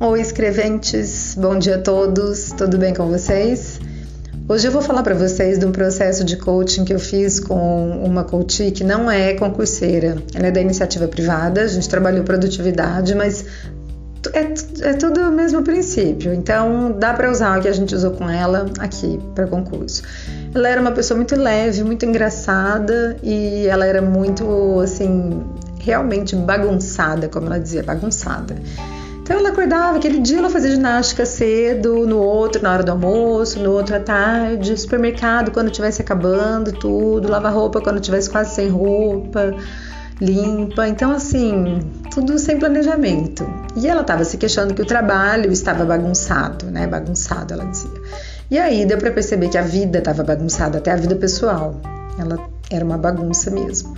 Oi, escreventes, bom dia a todos, tudo bem com vocês? Hoje eu vou falar para vocês de um processo de coaching que eu fiz com uma coach que não é concurseira, ela é da iniciativa privada, a gente trabalhou produtividade, mas é, é tudo o mesmo princípio, então dá para usar o que a gente usou com ela aqui para concurso. Ela era uma pessoa muito leve, muito engraçada e ela era muito assim, realmente bagunçada, como ela dizia, bagunçada. Então ela acordava, aquele dia ela fazia ginástica cedo, no outro na hora do almoço, no outro à tarde, supermercado quando estivesse acabando tudo, lava roupa quando estivesse quase sem roupa, limpa. Então assim, tudo sem planejamento. E ela estava se queixando que o trabalho estava bagunçado, né? Bagunçado, ela dizia. E aí deu para perceber que a vida estava bagunçada, até a vida pessoal. Ela era uma bagunça mesmo.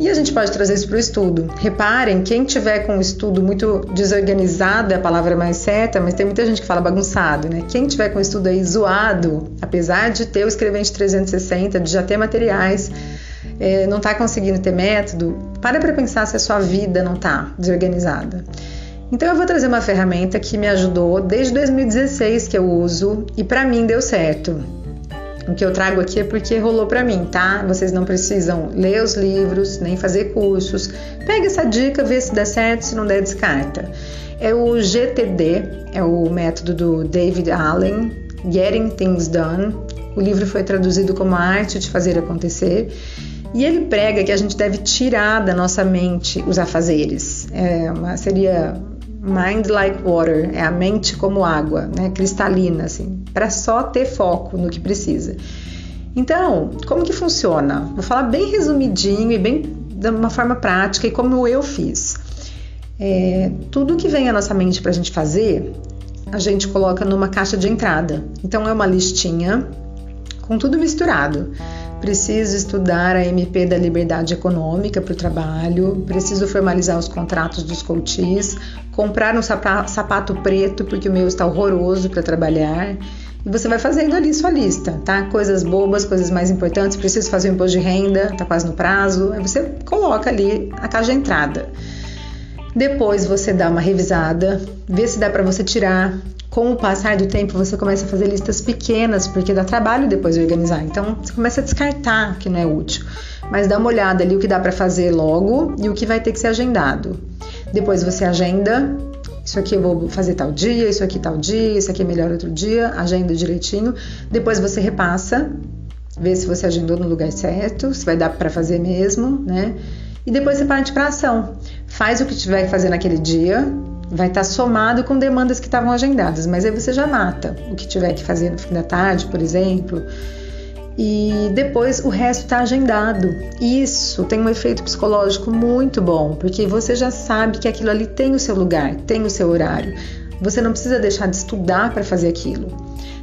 E a gente pode trazer isso para o estudo. Reparem, quem tiver com o estudo muito desorganizado é a palavra mais certa, mas tem muita gente que fala bagunçado, né? Quem tiver com o estudo aí zoado, apesar de ter o escrevente 360, de já ter materiais, é, não está conseguindo ter método, para para pensar se a sua vida não está desorganizada. Então eu vou trazer uma ferramenta que me ajudou desde 2016 que eu uso e para mim deu certo. O que eu trago aqui é porque rolou para mim, tá? Vocês não precisam ler os livros, nem fazer cursos. Pega essa dica, vê se dá certo, se não der, descarta. É o GTD, é o método do David Allen, Getting Things Done. O livro foi traduzido como a arte de fazer acontecer. E ele prega que a gente deve tirar da nossa mente os afazeres. É uma, seria Mind like water, é a mente como água, né, cristalina, assim, para só ter foco no que precisa. Então, como que funciona? Vou falar bem resumidinho e bem de uma forma prática e como eu fiz. É, tudo que vem à nossa mente para a gente fazer, a gente coloca numa caixa de entrada. Então é uma listinha com tudo misturado. Preciso estudar a MP da liberdade econômica para o trabalho, preciso formalizar os contratos dos coaches, comprar um sapato preto porque o meu está horroroso para trabalhar. E você vai fazendo ali sua lista, tá? Coisas bobas, coisas mais importantes, preciso fazer o imposto de renda, tá quase no prazo. Aí você coloca ali a caixa de entrada. Depois você dá uma revisada, vê se dá para você tirar com o passar do tempo, você começa a fazer listas pequenas, porque dá trabalho depois de organizar. Então, você começa a descartar que não é útil. Mas dá uma olhada ali o que dá para fazer logo e o que vai ter que ser agendado. Depois você agenda. Isso aqui eu vou fazer tal dia, isso aqui tal dia, isso aqui é melhor outro dia, agenda direitinho. Depois você repassa, vê se você agendou no lugar certo, se vai dar para fazer mesmo, né? E depois você parte para ação. Faz o que tiver que fazer naquele dia, vai estar tá somado com demandas que estavam agendadas, mas aí você já mata o que tiver que fazer no fim da tarde, por exemplo. E depois o resto está agendado. Isso tem um efeito psicológico muito bom, porque você já sabe que aquilo ali tem o seu lugar, tem o seu horário. Você não precisa deixar de estudar para fazer aquilo.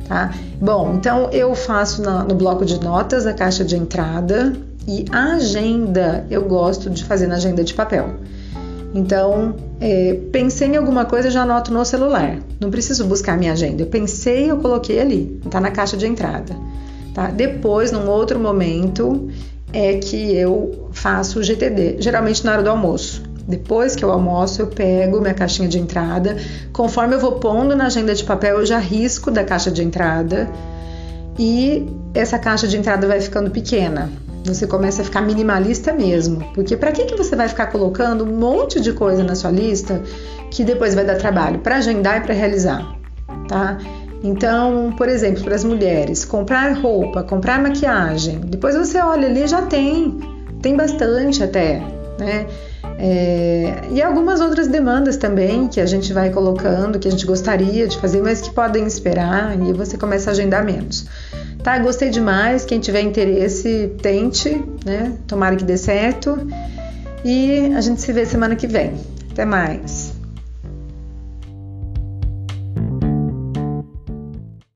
Tá? Bom, então eu faço na, no bloco de notas a caixa de entrada e a agenda eu gosto de fazer na agenda de papel. Então, é, pensei em alguma coisa, já anoto no celular. Não preciso buscar minha agenda. Eu pensei, eu coloquei ali, está na caixa de entrada. Tá? Depois, num outro momento, é que eu faço o GTD, geralmente na hora do almoço. Depois que eu almoço, eu pego minha caixinha de entrada. Conforme eu vou pondo na agenda de papel, eu já risco da caixa de entrada e essa caixa de entrada vai ficando pequena você começa a ficar minimalista mesmo. Porque para que, que você vai ficar colocando um monte de coisa na sua lista que depois vai dar trabalho para agendar e para realizar, tá? Então, por exemplo, para as mulheres, comprar roupa, comprar maquiagem, depois você olha ali já tem, tem bastante até, né? É, e algumas outras demandas também que a gente vai colocando, que a gente gostaria de fazer, mas que podem esperar e você começa a agendar menos. Tá, gostei demais. Quem tiver interesse, tente, né? Tomara que dê certo. E a gente se vê semana que vem. Até mais.